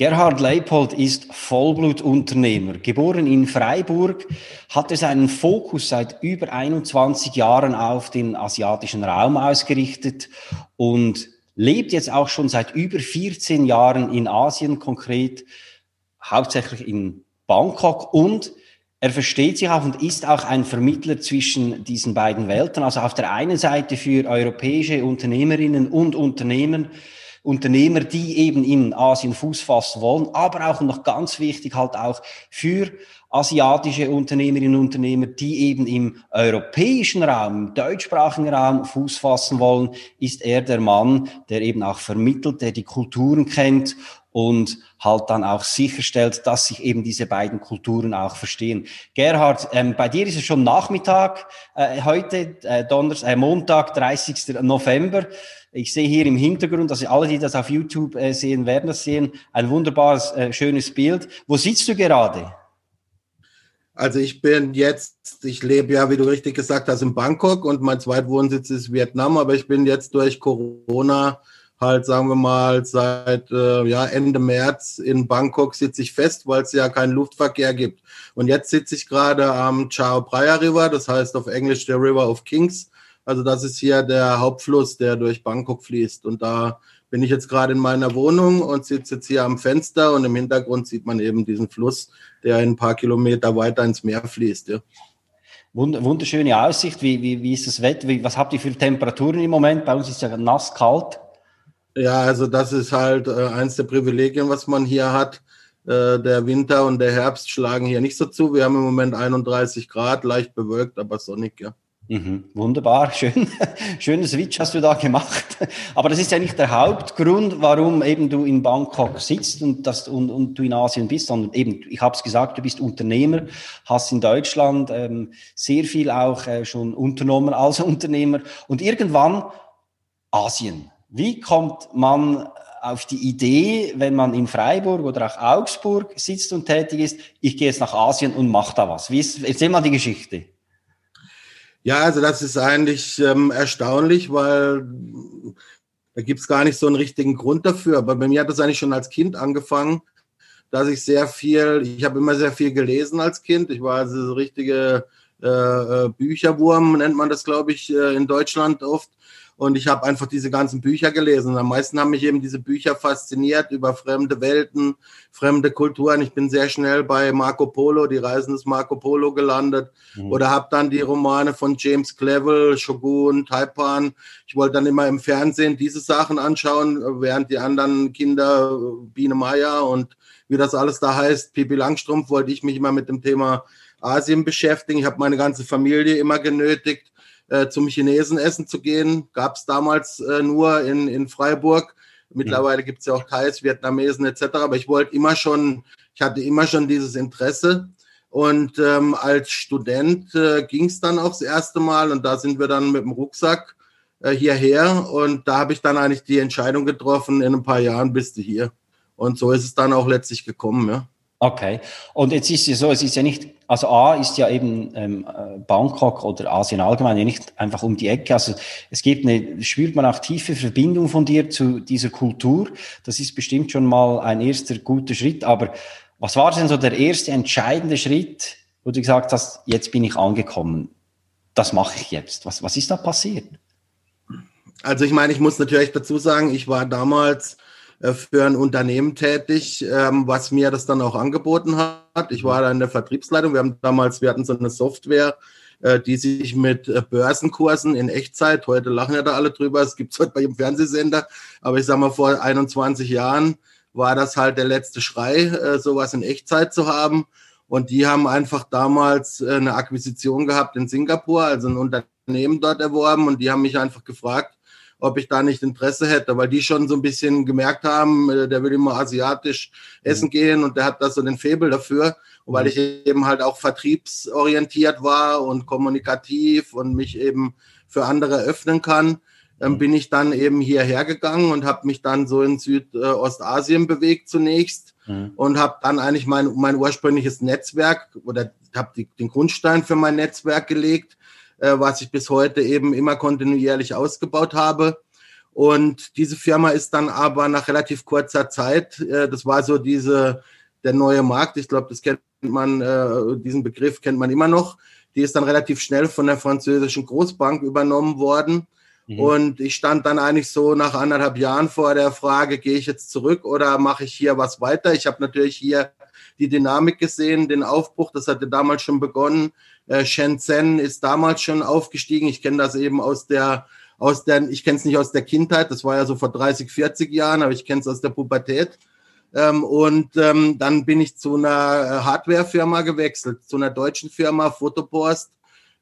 Gerhard Leipold ist Vollblutunternehmer. Geboren in Freiburg, hatte seinen Fokus seit über 21 Jahren auf den asiatischen Raum ausgerichtet und lebt jetzt auch schon seit über 14 Jahren in Asien, konkret hauptsächlich in Bangkok und er versteht sich auch und ist auch ein Vermittler zwischen diesen beiden Welten. Also auf der einen Seite für europäische Unternehmerinnen und Unternehmen, Unternehmer, die eben in Asien Fuß fassen wollen, aber auch noch ganz wichtig halt auch für asiatische Unternehmerinnen und Unternehmer, die eben im europäischen Raum, im deutschsprachigen Raum Fuß fassen wollen, ist er der Mann, der eben auch vermittelt, der die Kulturen kennt und halt dann auch sicherstellt, dass sich eben diese beiden Kulturen auch verstehen. Gerhard, ähm, bei dir ist es schon Nachmittag, äh, heute äh, Donners, äh, Montag, 30. November. Ich sehe hier im Hintergrund, also alle, die das auf YouTube äh, sehen, werden das sehen, ein wunderbares, äh, schönes Bild. Wo sitzt du gerade? Also ich bin jetzt, ich lebe ja, wie du richtig gesagt hast, in Bangkok und mein Zweitwohnsitz ist Vietnam, aber ich bin jetzt durch Corona halt, sagen wir mal, seit äh, ja, Ende März in Bangkok sitze ich fest, weil es ja keinen Luftverkehr gibt. Und jetzt sitze ich gerade am Chao Phraya River, das heißt auf Englisch der River of Kings. Also das ist hier der Hauptfluss, der durch Bangkok fließt. Und da bin ich jetzt gerade in meiner Wohnung und sitze jetzt hier am Fenster und im Hintergrund sieht man eben diesen Fluss, der ein paar Kilometer weiter ins Meer fließt. Ja. Wunderschöne Aussicht. Wie, wie, wie ist das Wetter? Wie, was habt ihr für Temperaturen im Moment? Bei uns ist ja nass kalt. Ja, also das ist halt äh, eins der Privilegien, was man hier hat. Äh, der Winter und der Herbst schlagen hier nicht so zu. Wir haben im Moment 31 Grad, leicht bewölkt, aber sonnig, ja. Mhm, wunderbar, schön. Schönen Switch hast du da gemacht. Aber das ist ja nicht der Hauptgrund, warum eben du in Bangkok sitzt und, das, und, und du in Asien bist, sondern eben, ich habe es gesagt, du bist Unternehmer, hast in Deutschland ähm, sehr viel auch äh, schon unternommen als Unternehmer und irgendwann Asien. Wie kommt man auf die Idee, wenn man in Freiburg oder auch Augsburg sitzt und tätig ist, ich gehe jetzt nach Asien und mache da was? Wie ist, erzähl mal die Geschichte. Ja, also das ist eigentlich ähm, erstaunlich, weil da gibt es gar nicht so einen richtigen Grund dafür. Aber bei mir hat das eigentlich schon als Kind angefangen, dass ich sehr viel, ich habe immer sehr viel gelesen als Kind. Ich war also so richtige äh, äh Bücherwurm, nennt man das, glaube ich, äh, in Deutschland oft. Und ich habe einfach diese ganzen Bücher gelesen. Und am meisten haben mich eben diese Bücher fasziniert über fremde Welten, fremde Kulturen. Ich bin sehr schnell bei Marco Polo, die Reisen des Marco Polo gelandet. Mhm. Oder habe dann die Romane von James Clevel, Shogun, Taipan. Ich wollte dann immer im Fernsehen diese Sachen anschauen, während die anderen Kinder, Biene Maya und wie das alles da heißt, Pipi Langstrumpf, wollte ich mich immer mit dem Thema Asien beschäftigen. Ich habe meine ganze Familie immer genötigt, äh, zum Chinesen essen zu gehen. Gab es damals äh, nur in, in Freiburg. Mittlerweile gibt es ja auch Thais, Vietnamesen etc. Aber ich wollte immer schon, ich hatte immer schon dieses Interesse. Und ähm, als Student äh, ging es dann auch das erste Mal und da sind wir dann mit dem Rucksack äh, hierher und da habe ich dann eigentlich die Entscheidung getroffen, in ein paar Jahren bist du hier. Und so ist es dann auch letztlich gekommen, ja. Okay. Und jetzt ist es so, es ist ja nicht, also A ist ja eben ähm, Bangkok oder Asien allgemein ja nicht einfach um die Ecke. Also es gibt eine, spürt man auch tiefe Verbindung von dir zu dieser Kultur. Das ist bestimmt schon mal ein erster guter Schritt. Aber was war denn so der erste entscheidende Schritt, wo du gesagt hast, jetzt bin ich angekommen? Das mache ich jetzt. Was, was ist da passiert? Also ich meine, ich muss natürlich dazu sagen, ich war damals äh, für ein Unternehmen tätig, ähm, was mir das dann auch angeboten hat. Ich war da in der Vertriebsleitung. Wir haben damals, wir hatten so eine Software, äh, die sich mit äh, Börsenkursen in Echtzeit, heute lachen ja da alle drüber, es gibt es heute bei jedem Fernsehsender, aber ich sag mal, vor 21 Jahren war das halt der letzte Schrei, sowas in Echtzeit zu haben. Und die haben einfach damals eine Akquisition gehabt in Singapur, also ein Unternehmen dort erworben und die haben mich einfach gefragt, ob ich da nicht Interesse hätte, weil die schon so ein bisschen gemerkt haben, äh, der will immer asiatisch essen mhm. gehen und der hat da so den Febel dafür. Und weil mhm. ich eben halt auch vertriebsorientiert war und kommunikativ und mich eben für andere öffnen kann, ähm, mhm. bin ich dann eben hierher gegangen und habe mich dann so in Südostasien bewegt zunächst mhm. und habe dann eigentlich mein, mein ursprüngliches Netzwerk oder habe den Grundstein für mein Netzwerk gelegt äh, was ich bis heute eben immer kontinuierlich ausgebaut habe. Und diese Firma ist dann aber nach relativ kurzer Zeit, äh, das war so diese, der neue Markt, ich glaube, das kennt man, äh, diesen Begriff kennt man immer noch, die ist dann relativ schnell von der französischen Großbank übernommen worden. Mhm. Und ich stand dann eigentlich so nach anderthalb Jahren vor der Frage, gehe ich jetzt zurück oder mache ich hier was weiter? Ich habe natürlich hier die Dynamik gesehen, den Aufbruch, das hatte damals schon begonnen. Äh, Shenzhen ist damals schon aufgestiegen. Ich kenne das eben aus der, aus der, ich kenne es nicht aus der Kindheit, das war ja so vor 30, 40 Jahren, aber ich kenne es aus der Pubertät. Ähm, und ähm, dann bin ich zu einer äh, Hardwarefirma gewechselt, zu einer deutschen Firma, Fotopost.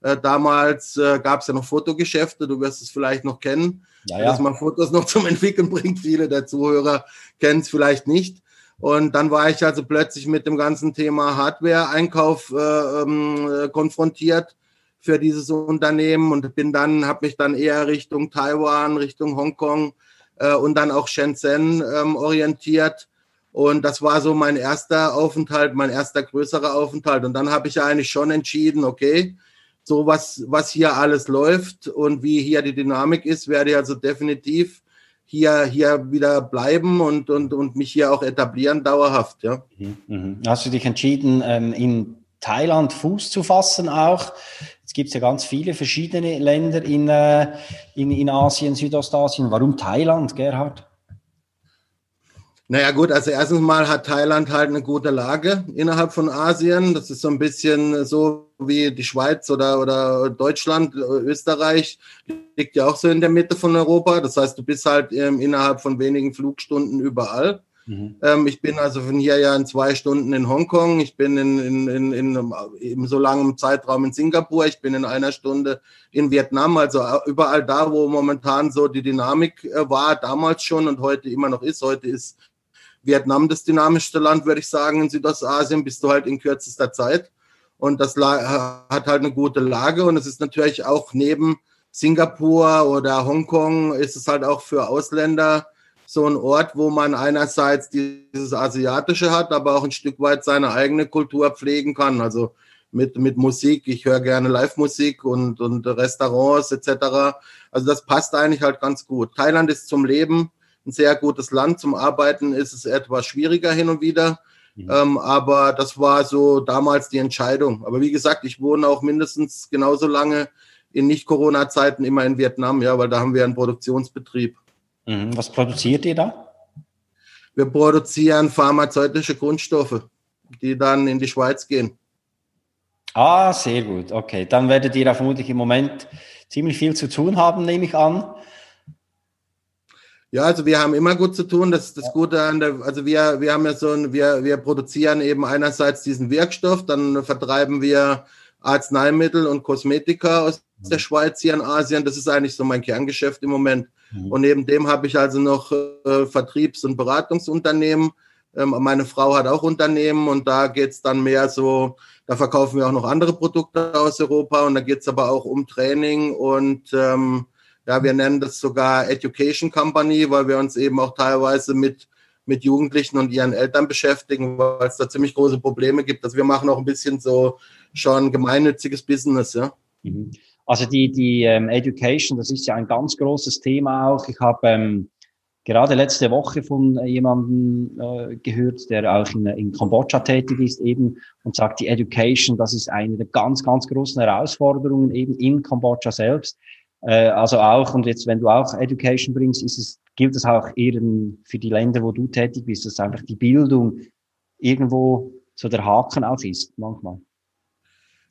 Äh, damals äh, gab es ja noch Fotogeschäfte, du wirst es vielleicht noch kennen, ja, ja. dass man Fotos noch zum Entwickeln bringt. Viele der Zuhörer kennen es vielleicht nicht. Und dann war ich also plötzlich mit dem ganzen Thema Hardware-Einkauf äh, ähm, äh, konfrontiert für dieses Unternehmen und bin dann, habe mich dann eher Richtung Taiwan, Richtung Hongkong äh, und dann auch Shenzhen ähm, orientiert. Und das war so mein erster Aufenthalt, mein erster größerer Aufenthalt. Und dann habe ich eigentlich schon entschieden, okay, so was, was hier alles läuft und wie hier die Dynamik ist, werde ich also definitiv hier, hier wieder bleiben und, und, und mich hier auch etablieren, dauerhaft. Ja. Mhm, mhm. Hast du dich entschieden, ähm, in Thailand Fuß zu fassen auch? Jetzt gibt ja ganz viele verschiedene Länder in, äh, in, in Asien, Südostasien. Warum Thailand, Gerhard? Naja gut, also erstens mal hat Thailand halt eine gute Lage innerhalb von Asien. Das ist so ein bisschen so wie die Schweiz oder, oder Deutschland, Österreich liegt ja auch so in der Mitte von Europa. Das heißt, du bist halt ähm, innerhalb von wenigen Flugstunden überall. Mhm. Ähm, ich bin also von hier ja in zwei Stunden in Hongkong. Ich bin in, in, in, in, in so langem Zeitraum in Singapur. Ich bin in einer Stunde in Vietnam. Also überall da, wo momentan so die Dynamik äh, war, damals schon und heute immer noch ist. Heute ist Vietnam das dynamischste Land, würde ich sagen, in Südostasien, bist du halt in kürzester Zeit. Und das hat halt eine gute Lage. Und es ist natürlich auch neben Singapur oder Hongkong, ist es halt auch für Ausländer so ein Ort, wo man einerseits dieses Asiatische hat, aber auch ein Stück weit seine eigene Kultur pflegen kann. Also mit, mit Musik. Ich höre gerne Live-Musik und, und Restaurants etc. Also das passt eigentlich halt ganz gut. Thailand ist zum Leben ein sehr gutes Land. Zum Arbeiten ist es etwas schwieriger hin und wieder. Mhm. Ähm, aber das war so damals die Entscheidung. Aber wie gesagt, ich wohne auch mindestens genauso lange in Nicht-Corona-Zeiten immer in Vietnam, ja, weil da haben wir einen Produktionsbetrieb. Mhm. Was produziert ihr da? Wir produzieren pharmazeutische Grundstoffe, die dann in die Schweiz gehen. Ah, sehr gut. Okay, dann werdet ihr da vermutlich im Moment ziemlich viel zu tun haben, nehme ich an. Ja, also wir haben immer gut zu tun. Das ist das Gute an der, also wir, wir haben ja so ein, wir, wir produzieren eben einerseits diesen Wirkstoff, dann vertreiben wir Arzneimittel und Kosmetika aus mhm. der Schweiz hier in Asien. Das ist eigentlich so mein Kerngeschäft im Moment. Mhm. Und neben dem habe ich also noch äh, Vertriebs- und Beratungsunternehmen. Ähm, meine Frau hat auch Unternehmen und da geht's dann mehr so, da verkaufen wir auch noch andere Produkte aus Europa und da geht's aber auch um Training und ähm, ja, wir nennen das sogar Education Company, weil wir uns eben auch teilweise mit, mit Jugendlichen und ihren Eltern beschäftigen, weil es da ziemlich große Probleme gibt. Also wir machen auch ein bisschen so schon gemeinnütziges Business, ja. Mhm. Also die, die ähm, Education, das ist ja ein ganz großes Thema auch. Ich habe ähm, gerade letzte Woche von jemandem äh, gehört, der auch in, in Kambodscha tätig ist eben und sagt, die Education, das ist eine der ganz, ganz großen Herausforderungen eben in Kambodscha selbst. Äh, also auch, und jetzt, wenn du auch Education bringst, ist es, gilt es auch eher für die Länder, wo du tätig bist, dass einfach die Bildung irgendwo so der Haken auch ist, manchmal.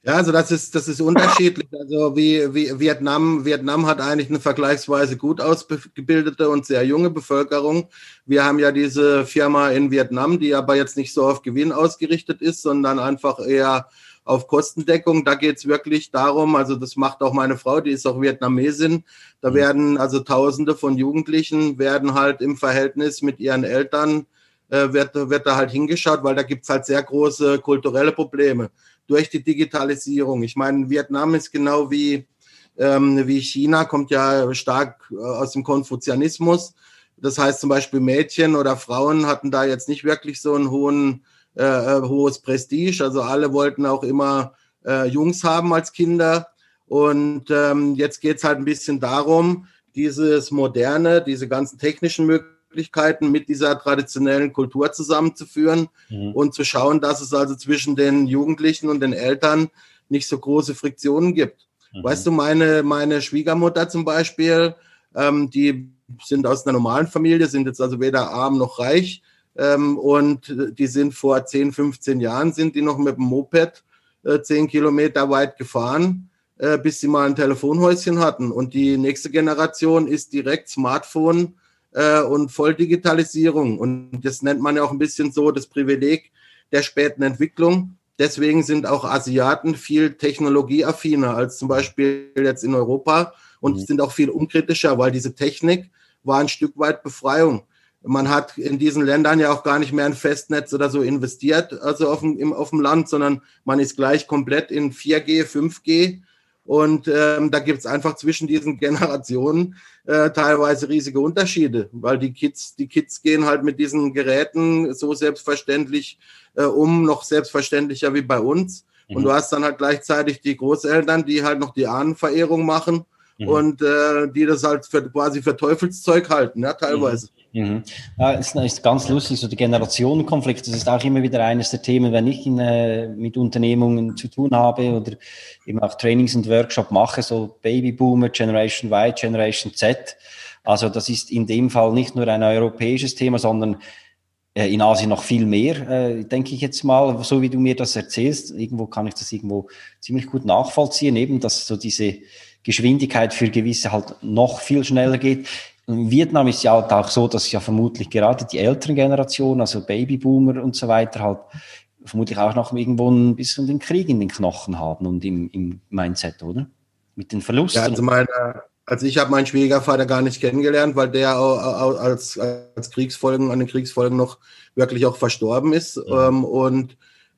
Ja, also das ist, das ist unterschiedlich. Also wie, wie Vietnam, Vietnam hat eigentlich eine vergleichsweise gut ausgebildete und sehr junge Bevölkerung. Wir haben ja diese Firma in Vietnam, die aber jetzt nicht so auf Gewinn ausgerichtet ist, sondern einfach eher auf Kostendeckung. Da geht es wirklich darum, also das macht auch meine Frau, die ist auch Vietnamesin. Da mhm. werden also Tausende von Jugendlichen werden halt im Verhältnis mit ihren Eltern äh, wird, wird da halt hingeschaut, weil da gibt's halt sehr große kulturelle Probleme durch die Digitalisierung. Ich meine, Vietnam ist genau wie, ähm, wie China, kommt ja stark äh, aus dem Konfuzianismus. Das heißt zum Beispiel Mädchen oder Frauen hatten da jetzt nicht wirklich so einen hohen äh, äh, hohes Prestige. Also alle wollten auch immer äh, Jungs haben als Kinder. Und ähm, jetzt geht es halt ein bisschen darum, dieses moderne, diese ganzen technischen Möglichkeiten mit dieser traditionellen Kultur zusammenzuführen mhm. und zu schauen, dass es also zwischen den Jugendlichen und den Eltern nicht so große Friktionen gibt. Mhm. Weißt du, meine, meine Schwiegermutter zum Beispiel, ähm, die sind aus einer normalen Familie, sind jetzt also weder arm noch reich. Ähm, und die sind vor 10, 15 Jahren, sind die noch mit dem Moped äh, 10 Kilometer weit gefahren, äh, bis sie mal ein Telefonhäuschen hatten. Und die nächste Generation ist direkt Smartphone äh, und Volldigitalisierung. Und das nennt man ja auch ein bisschen so das Privileg der späten Entwicklung. Deswegen sind auch Asiaten viel technologieaffiner als zum Beispiel jetzt in Europa und mhm. sind auch viel unkritischer, weil diese Technik war ein Stück weit Befreiung. Man hat in diesen Ländern ja auch gar nicht mehr ein Festnetz oder so investiert, also auf dem, auf dem Land, sondern man ist gleich komplett in 4G, 5G. Und ähm, da gibt es einfach zwischen diesen Generationen äh, teilweise riesige Unterschiede, weil die Kids, die Kids gehen halt mit diesen Geräten so selbstverständlich äh, um, noch selbstverständlicher wie bei uns. Mhm. Und du hast dann halt gleichzeitig die Großeltern, die halt noch die Ahnenverehrung machen mhm. und äh, die das halt für, quasi für Teufelszeug halten, ja, teilweise. Mhm. Mhm. Ja, es ist ganz lustig, so der Generationenkonflikt, das ist auch immer wieder eines der Themen, wenn ich in, äh, mit Unternehmungen zu tun habe oder eben auch Trainings und Workshop mache, so Babyboomer, Generation Y, Generation Z. Also das ist in dem Fall nicht nur ein europäisches Thema, sondern äh, in Asien noch viel mehr, äh, denke ich jetzt mal, so wie du mir das erzählst. Irgendwo kann ich das irgendwo ziemlich gut nachvollziehen, eben, dass so diese Geschwindigkeit für gewisse halt noch viel schneller geht. In Vietnam ist ja halt auch so, dass ja vermutlich gerade die älteren Generationen, also Babyboomer und so weiter, halt vermutlich auch noch irgendwo ein bisschen den Krieg in den Knochen haben und im, im Mindset, oder? Mit den Verlusten. Ja, also, meine, also ich habe meinen Schwiegervater gar nicht kennengelernt, weil der als, als Kriegsfolgen, an den Kriegsfolgen noch wirklich auch verstorben ist. Ja. Ähm, und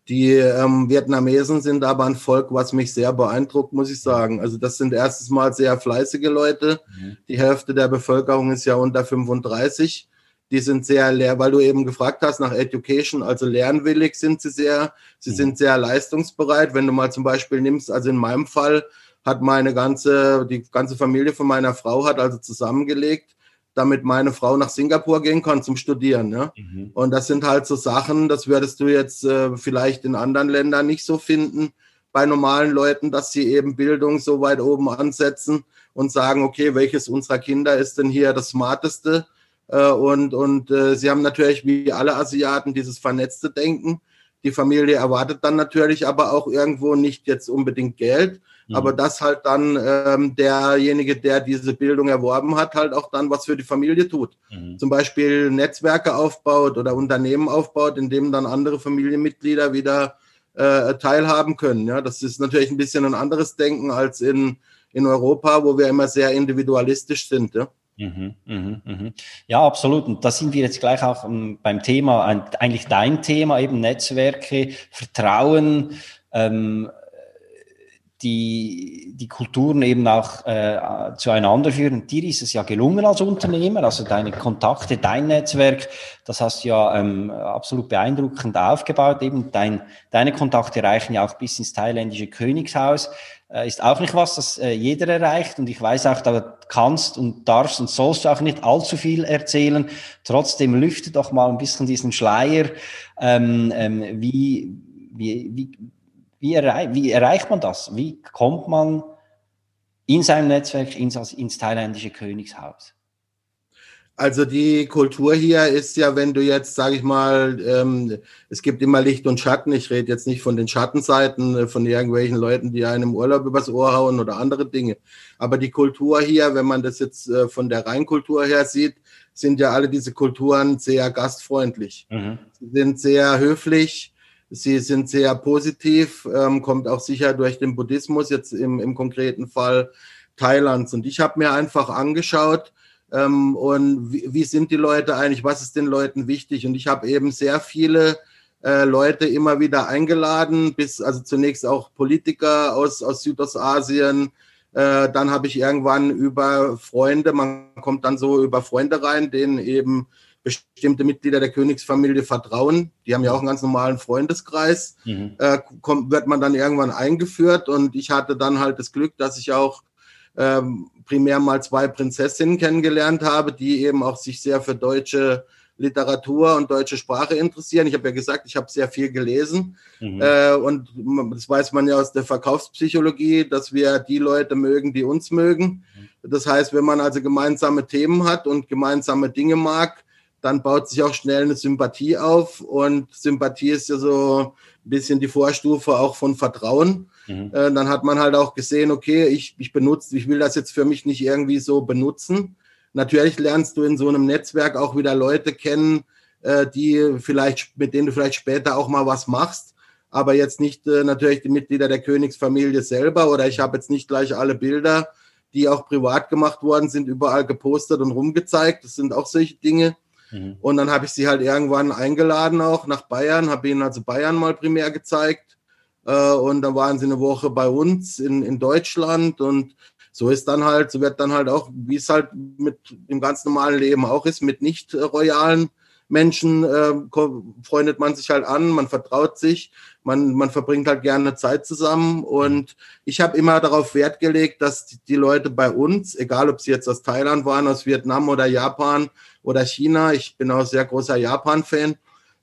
die ähm, Vietnamesen sind aber ein Volk, was mich sehr beeindruckt, muss ich sagen. Also das sind erstens mal sehr fleißige Leute. Mhm. Die Hälfte der Bevölkerung ist ja unter 35. Die sind sehr leer, weil du eben gefragt hast nach Education, also lernwillig sind sie sehr. Sie mhm. sind sehr leistungsbereit. Wenn du mal zum Beispiel nimmst, also in meinem Fall hat meine ganze, die ganze Familie von meiner Frau hat also zusammengelegt damit meine Frau nach Singapur gehen kann zum Studieren. Ja? Mhm. Und das sind halt so Sachen, das würdest du jetzt äh, vielleicht in anderen Ländern nicht so finden bei normalen Leuten, dass sie eben Bildung so weit oben ansetzen und sagen, okay, welches unserer Kinder ist denn hier das Smarteste? Äh, und und äh, sie haben natürlich wie alle Asiaten dieses vernetzte Denken. Die Familie erwartet dann natürlich aber auch irgendwo nicht jetzt unbedingt Geld, Mhm. Aber dass halt dann ähm, derjenige, der diese Bildung erworben hat, halt auch dann was für die Familie tut. Mhm. Zum Beispiel Netzwerke aufbaut oder Unternehmen aufbaut, in dem dann andere Familienmitglieder wieder äh, teilhaben können. Ja, das ist natürlich ein bisschen ein anderes Denken als in, in Europa, wo wir immer sehr individualistisch sind. Ja. Mhm, mhm, mhm. Ja, absolut. Und da sind wir jetzt gleich auch um, beim Thema, eigentlich dein Thema, eben Netzwerke, Vertrauen, ähm, die, die Kulturen eben auch äh, zueinander führen. Dir ist es ja gelungen als Unternehmer, also deine Kontakte, dein Netzwerk, das hast du ja ähm, absolut beeindruckend aufgebaut. Eben dein, deine Kontakte reichen ja auch bis ins thailändische Königshaus. Äh, ist auch nicht was, das äh, jeder erreicht. Und ich weiß auch, da kannst und darfst und sollst du auch nicht allzu viel erzählen. Trotzdem lüfte doch mal ein bisschen diesen Schleier. Ähm, ähm, wie, wie, wie, wie, erreich, wie erreicht man das? Wie kommt man in seinem Netzwerk ins, ins thailändische Königshaus? Also die Kultur hier ist ja, wenn du jetzt, sage ich mal, ähm, es gibt immer Licht und Schatten. Ich rede jetzt nicht von den Schattenseiten, äh, von irgendwelchen Leuten, die einem Urlaub übers Ohr hauen oder andere Dinge. Aber die Kultur hier, wenn man das jetzt äh, von der Rheinkultur her sieht, sind ja alle diese Kulturen sehr gastfreundlich. Mhm. Sie sind sehr höflich. Sie sind sehr positiv, ähm, kommt auch sicher durch den Buddhismus, jetzt im, im konkreten Fall Thailands. Und ich habe mir einfach angeschaut, ähm, und wie, wie, sind die Leute eigentlich, was ist den Leuten wichtig? Und ich habe eben sehr viele äh, Leute immer wieder eingeladen, bis also zunächst auch Politiker aus, aus Südostasien. Äh, dann habe ich irgendwann über Freunde, man kommt dann so über Freunde rein, denen eben bestimmte Mitglieder der Königsfamilie vertrauen. Die haben ja auch einen ganz normalen Freundeskreis. Mhm. Äh, kommt, wird man dann irgendwann eingeführt und ich hatte dann halt das Glück, dass ich auch ähm, primär mal zwei Prinzessinnen kennengelernt habe, die eben auch sich sehr für deutsche Literatur und deutsche Sprache interessieren. Ich habe ja gesagt, ich habe sehr viel gelesen mhm. äh, und das weiß man ja aus der Verkaufspsychologie, dass wir die Leute mögen, die uns mögen. Mhm. Das heißt, wenn man also gemeinsame Themen hat und gemeinsame Dinge mag, dann baut sich auch schnell eine Sympathie auf und Sympathie ist ja so ein bisschen die Vorstufe auch von Vertrauen. Mhm. Äh, dann hat man halt auch gesehen, okay, ich, ich benutze, ich will das jetzt für mich nicht irgendwie so benutzen. Natürlich lernst du in so einem Netzwerk auch wieder Leute kennen, äh, die vielleicht, mit denen du vielleicht später auch mal was machst, aber jetzt nicht äh, natürlich die Mitglieder der Königsfamilie selber oder ich habe jetzt nicht gleich alle Bilder, die auch privat gemacht worden sind, überall gepostet und rumgezeigt. Das sind auch solche Dinge. Mhm. Und dann habe ich sie halt irgendwann eingeladen auch nach Bayern, habe ihnen also Bayern mal primär gezeigt. Äh, und dann waren sie eine Woche bei uns in, in Deutschland und so ist dann halt, so wird dann halt auch, wie es halt mit dem ganz normalen Leben auch ist, mit nicht royalen Menschen äh, freundet man sich halt an, man vertraut sich, man, man verbringt halt gerne Zeit zusammen. Und ich habe immer darauf Wert gelegt, dass die Leute bei uns, egal ob sie jetzt aus Thailand waren, aus Vietnam oder Japan oder China, ich bin auch sehr großer Japan-Fan,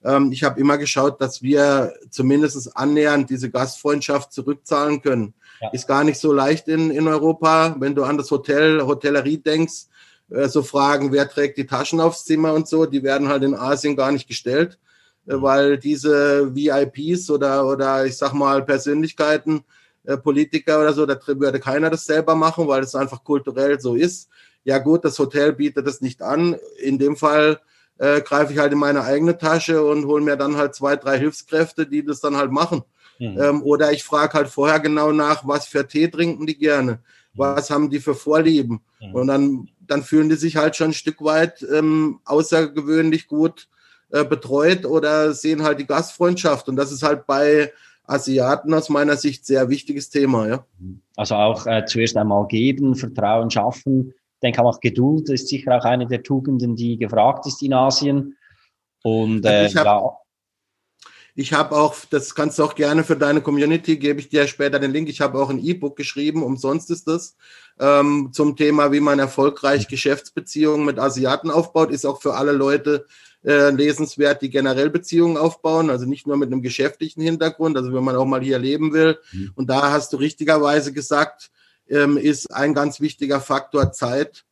ähm, ich habe immer geschaut, dass wir zumindest annähernd diese Gastfreundschaft zurückzahlen können. Ja. Ist gar nicht so leicht in, in Europa. Wenn du an das Hotel, Hotellerie denkst, äh, so Fragen, wer trägt die Taschen aufs Zimmer und so, die werden halt in Asien gar nicht gestellt. Weil diese VIPs oder, oder ich sag mal Persönlichkeiten, äh, Politiker oder so, da würde keiner das selber machen, weil es einfach kulturell so ist. Ja gut, das Hotel bietet das nicht an. In dem Fall äh, greife ich halt in meine eigene Tasche und hole mir dann halt zwei, drei Hilfskräfte, die das dann halt machen. Mhm. Ähm, oder ich frage halt vorher genau nach, was für Tee trinken die gerne, mhm. was haben die für Vorlieben. Mhm. Und dann dann fühlen die sich halt schon ein Stück weit ähm, außergewöhnlich gut äh, betreut oder sehen halt die Gastfreundschaft. Und das ist halt bei Asiaten aus meiner Sicht sehr wichtiges Thema. Ja. Also auch äh, zuerst einmal geben, Vertrauen schaffen. Ich denke auch Geduld ist sicher auch eine der Tugenden, die gefragt ist in Asien. Und äh, ich hab, ja. Ich habe auch, das kannst du auch gerne für deine Community, gebe ich dir später den Link. Ich habe auch ein E-Book geschrieben, umsonst ist das, ähm, zum Thema, wie man erfolgreich Geschäftsbeziehungen mit Asiaten aufbaut. Ist auch für alle Leute äh, lesenswert, die generell Beziehungen aufbauen, also nicht nur mit einem geschäftlichen Hintergrund, also wenn man auch mal hier leben will. Mhm. Und da hast du richtigerweise gesagt, ähm, ist ein ganz wichtiger Faktor Zeit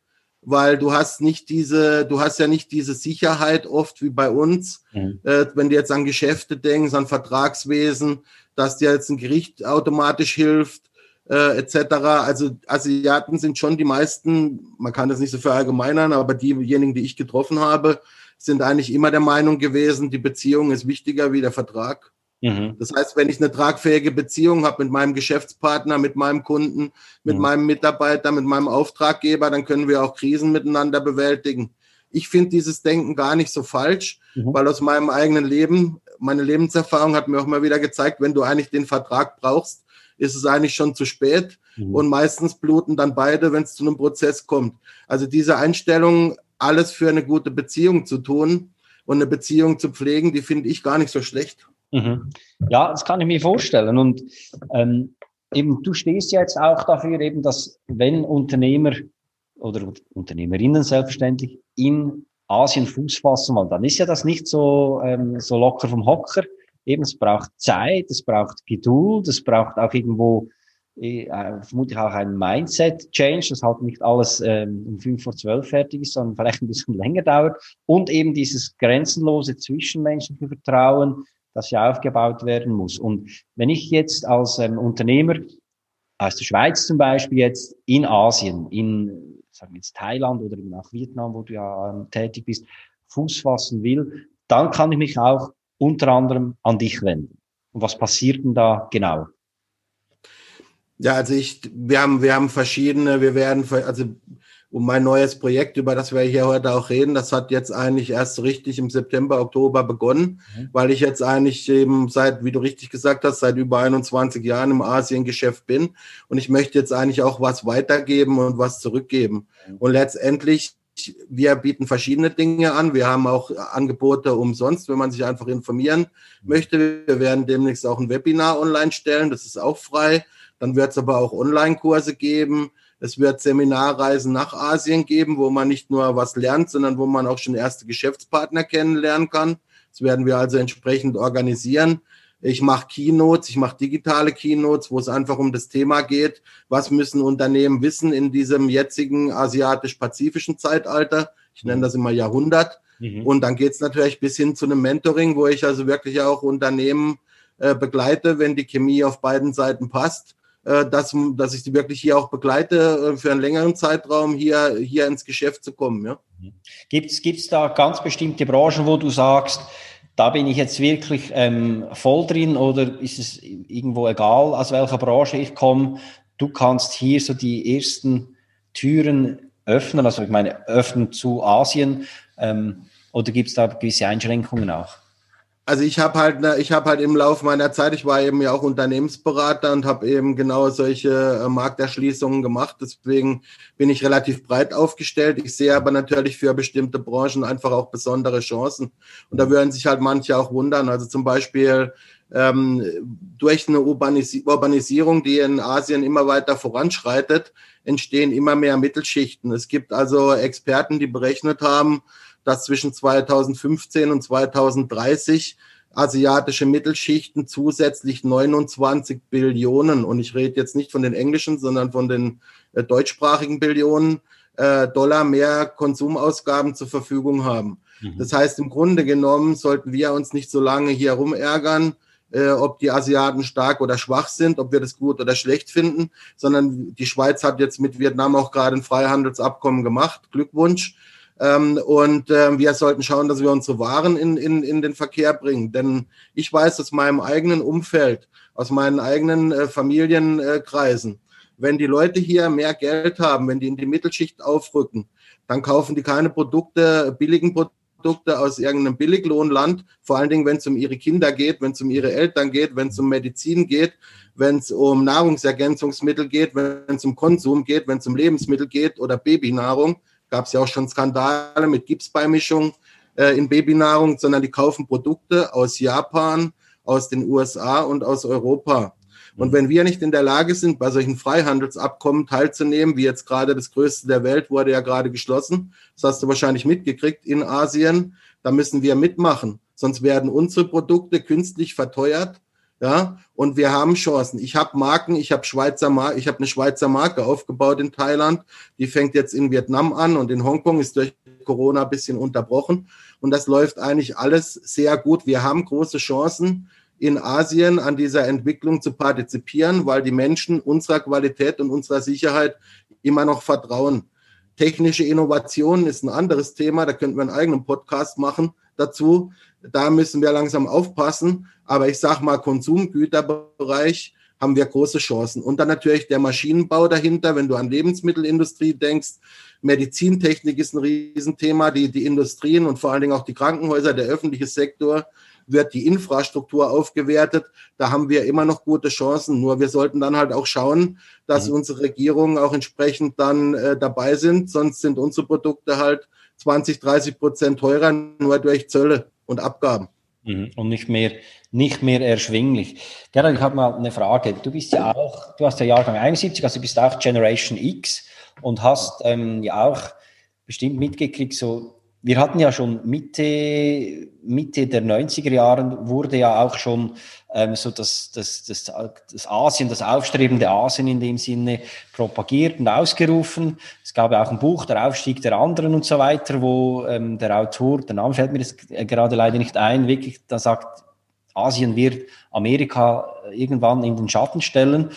weil du hast nicht diese, du hast ja nicht diese Sicherheit oft wie bei uns, mhm. äh, wenn du jetzt an Geschäfte denkst, an Vertragswesen, dass dir jetzt ein Gericht automatisch hilft, äh, etc. Also Asiaten sind schon die meisten, man kann das nicht so verallgemeinern, aber diejenigen, die ich getroffen habe, sind eigentlich immer der Meinung gewesen, die Beziehung ist wichtiger wie der Vertrag. Mhm. Das heißt, wenn ich eine tragfähige Beziehung habe mit meinem Geschäftspartner, mit meinem Kunden, mit mhm. meinem Mitarbeiter, mit meinem Auftraggeber, dann können wir auch Krisen miteinander bewältigen. Ich finde dieses Denken gar nicht so falsch, mhm. weil aus meinem eigenen Leben, meine Lebenserfahrung hat mir auch mal wieder gezeigt, wenn du eigentlich den Vertrag brauchst, ist es eigentlich schon zu spät. Mhm. Und meistens bluten dann beide, wenn es zu einem Prozess kommt. Also diese Einstellung, alles für eine gute Beziehung zu tun und eine Beziehung zu pflegen, die finde ich gar nicht so schlecht. Mhm. Ja, das kann ich mir vorstellen. Und ähm, eben, du stehst ja jetzt auch dafür, eben, dass wenn Unternehmer oder Unternehmerinnen selbstverständlich in Asien Fuß fassen wollen, dann ist ja das nicht so, ähm, so locker vom Hocker. Eben, es braucht Zeit, es braucht Geduld, es braucht auch irgendwo vermutlich auch ein Mindset-Change, das halt nicht alles ähm, um fünf vor zwölf fertig ist, sondern vielleicht ein bisschen länger dauert. Und eben dieses grenzenlose zwischenmenschliche Vertrauen, das ja aufgebaut werden muss. Und wenn ich jetzt als ähm, Unternehmer aus der Schweiz zum Beispiel jetzt in Asien, in sagen wir jetzt Thailand oder eben auch Vietnam, wo du ja ähm, tätig bist, Fuß fassen will, dann kann ich mich auch unter anderem an dich wenden. Und was passiert denn da genau? Ja, also ich, wir haben, wir haben verschiedene, wir werden, also um mein neues Projekt, über das wir hier heute auch reden, das hat jetzt eigentlich erst richtig im September, Oktober begonnen, mhm. weil ich jetzt eigentlich eben seit, wie du richtig gesagt hast, seit über 21 Jahren im Asiengeschäft bin und ich möchte jetzt eigentlich auch was weitergeben und was zurückgeben. Mhm. Und letztendlich wir bieten verschiedene Dinge an. Wir haben auch Angebote umsonst, wenn man sich einfach informieren mhm. möchte. Wir werden demnächst auch ein Webinar online stellen. Das ist auch frei. Dann wird es aber auch Online-Kurse geben. Es wird Seminarreisen nach Asien geben, wo man nicht nur was lernt, sondern wo man auch schon erste Geschäftspartner kennenlernen kann. Das werden wir also entsprechend organisieren. Ich mache Keynotes, ich mache digitale Keynotes, wo es einfach um das Thema geht, was müssen Unternehmen wissen in diesem jetzigen asiatisch-pazifischen Zeitalter. Ich nenne das immer Jahrhundert. Mhm. Und dann geht es natürlich bis hin zu einem Mentoring, wo ich also wirklich auch Unternehmen äh, begleite, wenn die Chemie auf beiden Seiten passt, dass, dass ich sie wirklich hier auch begleite, äh, für einen längeren Zeitraum hier, hier ins Geschäft zu kommen. Ja. Gibt es da ganz bestimmte Branchen, wo du sagst, da bin ich jetzt wirklich ähm, voll drin oder ist es irgendwo egal, aus welcher Branche ich komme? Du kannst hier so die ersten Türen öffnen, also ich meine, öffnen zu Asien ähm, oder gibt es da gewisse Einschränkungen auch? Also ich habe halt, ich habe halt im Laufe meiner Zeit, ich war eben ja auch Unternehmensberater und habe eben genau solche äh, Markterschließungen gemacht. Deswegen bin ich relativ breit aufgestellt. Ich sehe aber natürlich für bestimmte Branchen einfach auch besondere Chancen. Und da würden sich halt manche auch wundern. Also zum Beispiel ähm, durch eine Urbanis Urbanisierung, die in Asien immer weiter voranschreitet, entstehen immer mehr Mittelschichten. Es gibt also Experten, die berechnet haben, dass zwischen 2015 und 2030 asiatische Mittelschichten zusätzlich 29 Billionen, und ich rede jetzt nicht von den englischen, sondern von den äh, deutschsprachigen Billionen äh, Dollar mehr Konsumausgaben zur Verfügung haben. Mhm. Das heißt, im Grunde genommen sollten wir uns nicht so lange hier rumärgern, äh, ob die Asiaten stark oder schwach sind, ob wir das gut oder schlecht finden, sondern die Schweiz hat jetzt mit Vietnam auch gerade ein Freihandelsabkommen gemacht. Glückwunsch. Ähm, und äh, wir sollten schauen, dass wir unsere Waren in, in, in den Verkehr bringen. Denn ich weiß aus meinem eigenen Umfeld, aus meinen eigenen äh, Familienkreisen, wenn die Leute hier mehr Geld haben, wenn die in die Mittelschicht aufrücken, dann kaufen die keine Produkte, billigen Produkte aus irgendeinem Billiglohnland, vor allen Dingen, wenn es um ihre Kinder geht, wenn es um ihre Eltern geht, wenn es um Medizin geht, wenn es um Nahrungsergänzungsmittel geht, wenn es um Konsum geht, wenn es um Lebensmittel geht oder Babynahrung, gab es ja auch schon Skandale mit Gipsbeimischung äh, in Babynahrung, sondern die kaufen Produkte aus Japan, aus den USA und aus Europa. Und wenn wir nicht in der Lage sind, bei solchen Freihandelsabkommen teilzunehmen, wie jetzt gerade das größte der Welt wurde ja gerade geschlossen, das hast du wahrscheinlich mitgekriegt in Asien, da müssen wir mitmachen. Sonst werden unsere Produkte künstlich verteuert ja, und wir haben Chancen. Ich habe Marken, ich habe Schweizer Mar ich habe eine Schweizer Marke aufgebaut in Thailand, die fängt jetzt in Vietnam an und in Hongkong ist durch Corona ein bisschen unterbrochen und das läuft eigentlich alles sehr gut. Wir haben große Chancen in Asien an dieser Entwicklung zu partizipieren, weil die Menschen unserer Qualität und unserer Sicherheit immer noch vertrauen. Technische Innovation ist ein anderes Thema, da könnten wir einen eigenen Podcast machen dazu. Da müssen wir langsam aufpassen. Aber ich sage mal, Konsumgüterbereich haben wir große Chancen. Und dann natürlich der Maschinenbau dahinter, wenn du an Lebensmittelindustrie denkst. Medizintechnik ist ein Riesenthema. Die, die Industrien und vor allen Dingen auch die Krankenhäuser, der öffentliche Sektor wird die Infrastruktur aufgewertet. Da haben wir immer noch gute Chancen. Nur wir sollten dann halt auch schauen, dass mhm. unsere Regierungen auch entsprechend dann äh, dabei sind. Sonst sind unsere Produkte halt 20, 30 Prozent teurer, nur durch Zölle und Abgaben. Mhm. Und nicht mehr, nicht mehr erschwinglich. Gerald, ich habe mal eine Frage. Du bist ja auch, du hast ja Jahrgang 71, also du bist auch Generation X und hast ähm, ja auch bestimmt mitgekriegt, so wir hatten ja schon Mitte, Mitte der 90er Jahren wurde ja auch schon ähm, so das, das, das, das Asien, das aufstrebende Asien in dem Sinne propagiert und ausgerufen. Es gab ja auch ein Buch, Der Aufstieg der anderen und so weiter, wo ähm, der Autor, der Name fällt mir jetzt gerade leider nicht ein, wirklich da sagt, Asien wird Amerika irgendwann in den Schatten stellen.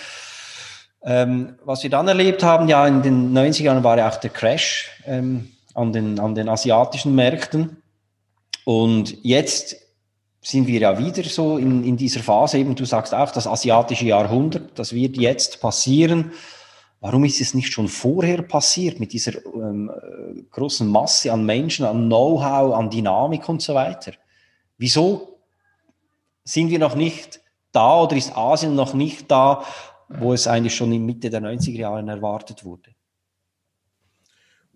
Ähm, was wir dann erlebt haben, ja, in den 90er Jahren war ja auch der Crash. Ähm, an den, an den asiatischen Märkten. Und jetzt sind wir ja wieder so in, in dieser Phase, eben du sagst auch, das asiatische Jahrhundert, das wird jetzt passieren. Warum ist es nicht schon vorher passiert mit dieser ähm, großen Masse an Menschen, an Know-how, an Dynamik und so weiter? Wieso sind wir noch nicht da oder ist Asien noch nicht da, wo es eigentlich schon in Mitte der 90er Jahre erwartet wurde?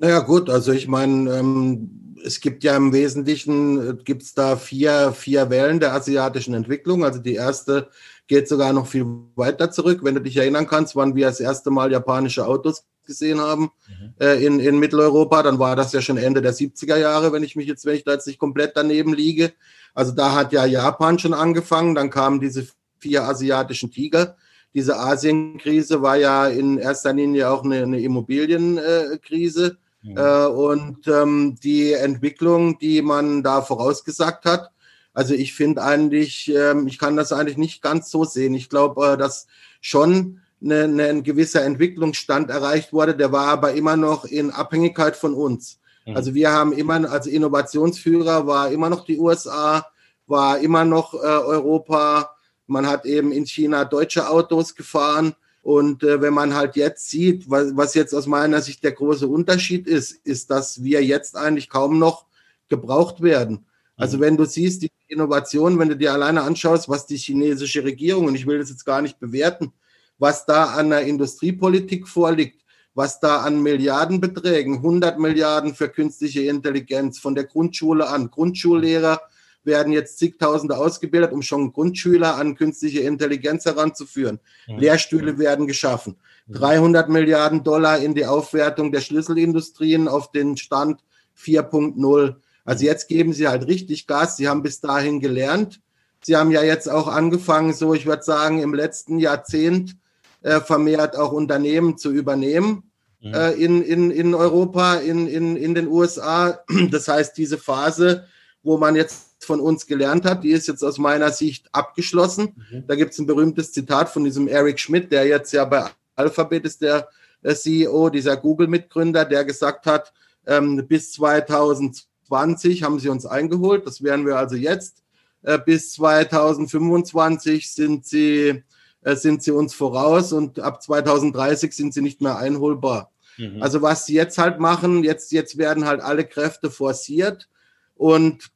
Naja gut, also ich meine, ähm, es gibt ja im Wesentlichen, äh, gibt es da vier, vier Wellen der asiatischen Entwicklung. Also die erste geht sogar noch viel weiter zurück. Wenn du dich erinnern kannst, wann wir das erste Mal japanische Autos gesehen haben mhm. äh, in, in Mitteleuropa. Dann war das ja schon Ende der 70er Jahre, wenn ich mich jetzt, wenn ich da jetzt nicht komplett daneben liege. Also da hat ja Japan schon angefangen, dann kamen diese vier asiatischen Tiger. Diese Asienkrise war ja in erster Linie auch eine, eine Immobilienkrise. Mhm. Äh, und ähm, die Entwicklung, die man da vorausgesagt hat, also ich finde eigentlich, ähm, ich kann das eigentlich nicht ganz so sehen. Ich glaube, äh, dass schon eine, eine, ein gewisser Entwicklungsstand erreicht wurde, der war aber immer noch in Abhängigkeit von uns. Mhm. Also wir haben immer, als Innovationsführer war immer noch die USA, war immer noch äh, Europa. Man hat eben in China deutsche Autos gefahren. Und äh, wenn man halt jetzt sieht, was, was jetzt aus meiner Sicht der große Unterschied ist, ist, dass wir jetzt eigentlich kaum noch gebraucht werden. Also mhm. wenn du siehst, die Innovation, wenn du dir alleine anschaust, was die chinesische Regierung, und ich will das jetzt gar nicht bewerten, was da an der Industriepolitik vorliegt, was da an Milliardenbeträgen, 100 Milliarden für künstliche Intelligenz von der Grundschule an, Grundschullehrer werden jetzt zigtausende ausgebildet, um schon Grundschüler an künstliche Intelligenz heranzuführen. Ja. Lehrstühle werden geschaffen. 300 Milliarden Dollar in die Aufwertung der Schlüsselindustrien auf den Stand 4.0. Also jetzt geben sie halt richtig Gas. Sie haben bis dahin gelernt. Sie haben ja jetzt auch angefangen, so ich würde sagen, im letzten Jahrzehnt äh, vermehrt auch Unternehmen zu übernehmen mhm. äh, in, in, in Europa, in, in, in den USA. Das heißt, diese Phase, wo man jetzt von uns gelernt hat, die ist jetzt aus meiner Sicht abgeschlossen. Mhm. Da gibt es ein berühmtes Zitat von diesem Eric Schmidt, der jetzt ja bei Alphabet ist, der, der CEO, dieser Google-Mitgründer, der gesagt hat, ähm, bis 2020 haben sie uns eingeholt. Das wären wir also jetzt. Äh, bis 2025 sind sie, äh, sind sie uns voraus und ab 2030 sind sie nicht mehr einholbar. Mhm. Also was sie jetzt halt machen, jetzt, jetzt werden halt alle Kräfte forciert und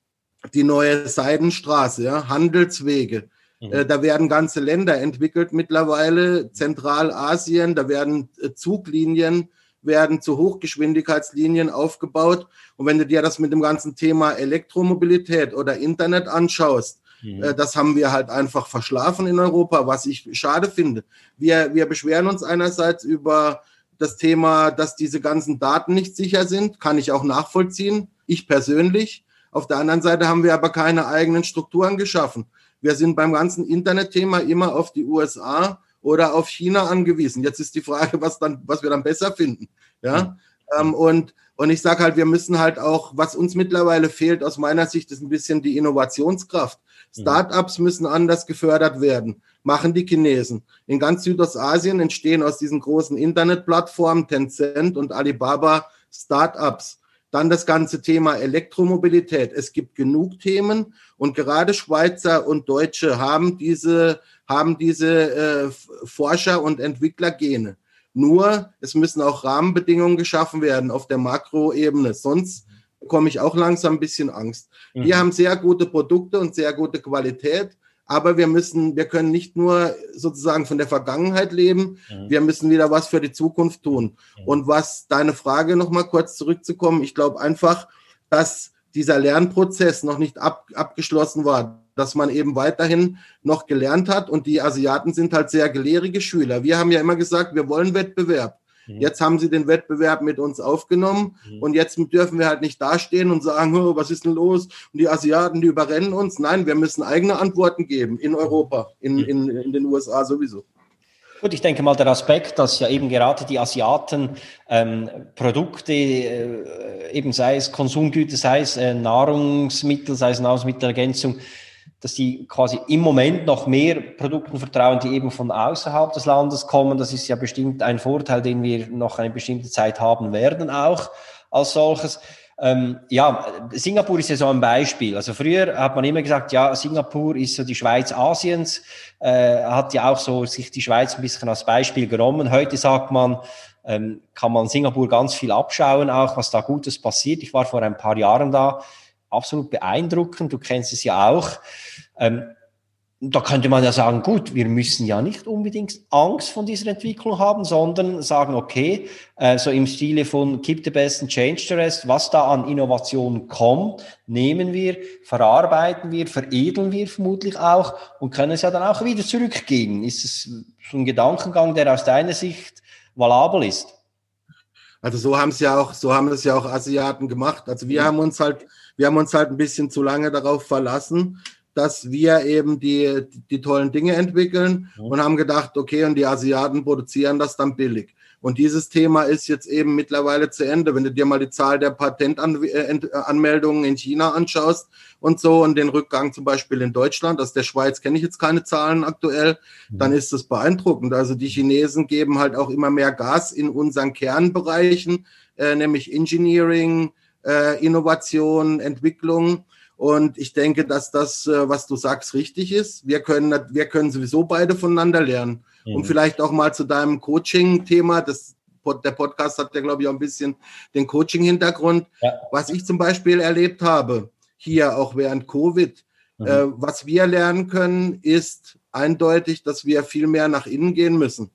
die neue Seidenstraße, ja, Handelswege. Mhm. Äh, da werden ganze Länder entwickelt mittlerweile, Zentralasien, da werden äh, Zuglinien, werden zu Hochgeschwindigkeitslinien aufgebaut. Und wenn du dir das mit dem ganzen Thema Elektromobilität oder Internet anschaust, mhm. äh, das haben wir halt einfach verschlafen in Europa, was ich schade finde. Wir, wir beschweren uns einerseits über das Thema, dass diese ganzen Daten nicht sicher sind, kann ich auch nachvollziehen. Ich persönlich. Auf der anderen Seite haben wir aber keine eigenen Strukturen geschaffen. Wir sind beim ganzen Internetthema immer auf die USA oder auf China angewiesen. Jetzt ist die Frage, was dann, was wir dann besser finden. Ja. Mhm. Ähm, und, und ich sage halt, wir müssen halt auch, was uns mittlerweile fehlt, aus meiner Sicht, ist ein bisschen die Innovationskraft. Mhm. Startups müssen anders gefördert werden, machen die Chinesen. In ganz Südostasien entstehen aus diesen großen Internetplattformen Tencent und Alibaba Startups. Dann das ganze Thema Elektromobilität. Es gibt genug Themen und gerade Schweizer und Deutsche haben diese, haben diese äh, Forscher- und Entwicklergene. Nur, es müssen auch Rahmenbedingungen geschaffen werden auf der Makroebene. Sonst bekomme ich auch langsam ein bisschen Angst. Mhm. Wir haben sehr gute Produkte und sehr gute Qualität. Aber wir müssen, wir können nicht nur sozusagen von der Vergangenheit leben, mhm. wir müssen wieder was für die Zukunft tun. Mhm. Und was deine Frage nochmal kurz zurückzukommen, ich glaube einfach, dass dieser Lernprozess noch nicht ab, abgeschlossen war, dass man eben weiterhin noch gelernt hat und die Asiaten sind halt sehr gelehrige Schüler. Wir haben ja immer gesagt, wir wollen Wettbewerb. Mhm. Jetzt haben sie den Wettbewerb mit uns aufgenommen mhm. und jetzt dürfen wir halt nicht dastehen und sagen, oh, was ist denn los? Und die Asiaten, die überrennen uns. Nein, wir müssen eigene Antworten geben in Europa, in, mhm. in, in den USA sowieso. Gut, ich denke mal, der Aspekt, dass ja eben gerade die Asiaten ähm, Produkte, äh, eben sei es Konsumgüter, sei es äh, Nahrungsmittel, sei es Nahrungsmittelergänzung, dass die quasi im Moment noch mehr Produkten vertrauen, die eben von außerhalb des Landes kommen. Das ist ja bestimmt ein Vorteil, den wir noch eine bestimmte Zeit haben werden, auch als solches. Ähm, ja, Singapur ist ja so ein Beispiel. Also früher hat man immer gesagt, ja, Singapur ist so die Schweiz Asiens, äh, hat ja auch so sich die Schweiz ein bisschen als Beispiel genommen. Heute sagt man, ähm, kann man Singapur ganz viel abschauen, auch was da Gutes passiert. Ich war vor ein paar Jahren da absolut beeindruckend. Du kennst es ja auch. Ähm, da könnte man ja sagen, gut, wir müssen ja nicht unbedingt Angst von dieser Entwicklung haben, sondern sagen, okay, äh, so im Stile von keep the best and change the rest, was da an Innovation kommt, nehmen wir, verarbeiten wir, veredeln wir vermutlich auch und können es ja dann auch wieder zurückgeben. Ist es so ein Gedankengang, der aus deiner Sicht valabel ist? Also so haben es ja auch, so haben es ja auch Asiaten gemacht. Also wir haben uns halt, wir haben uns halt ein bisschen zu lange darauf verlassen, dass wir eben die, die, tollen Dinge entwickeln und haben gedacht, okay, und die Asiaten produzieren das dann billig. Und dieses Thema ist jetzt eben mittlerweile zu Ende. Wenn du dir mal die Zahl der Patentanmeldungen in China anschaust und so und den Rückgang zum Beispiel in Deutschland, aus der Schweiz kenne ich jetzt keine Zahlen aktuell, dann ist das beeindruckend. Also die Chinesen geben halt auch immer mehr Gas in unseren Kernbereichen, äh, nämlich Engineering, äh, Innovation, Entwicklung. Und ich denke, dass das, äh, was du sagst, richtig ist. Wir können, wir können sowieso beide voneinander lernen. Mhm. Und vielleicht auch mal zu deinem Coaching-Thema. Das, der Podcast hat ja, glaube ich, auch ein bisschen den Coaching-Hintergrund. Ja. Was ich zum Beispiel erlebt habe, hier auch während Covid, mhm. äh, was wir lernen können, ist eindeutig, dass wir viel mehr nach innen gehen müssen.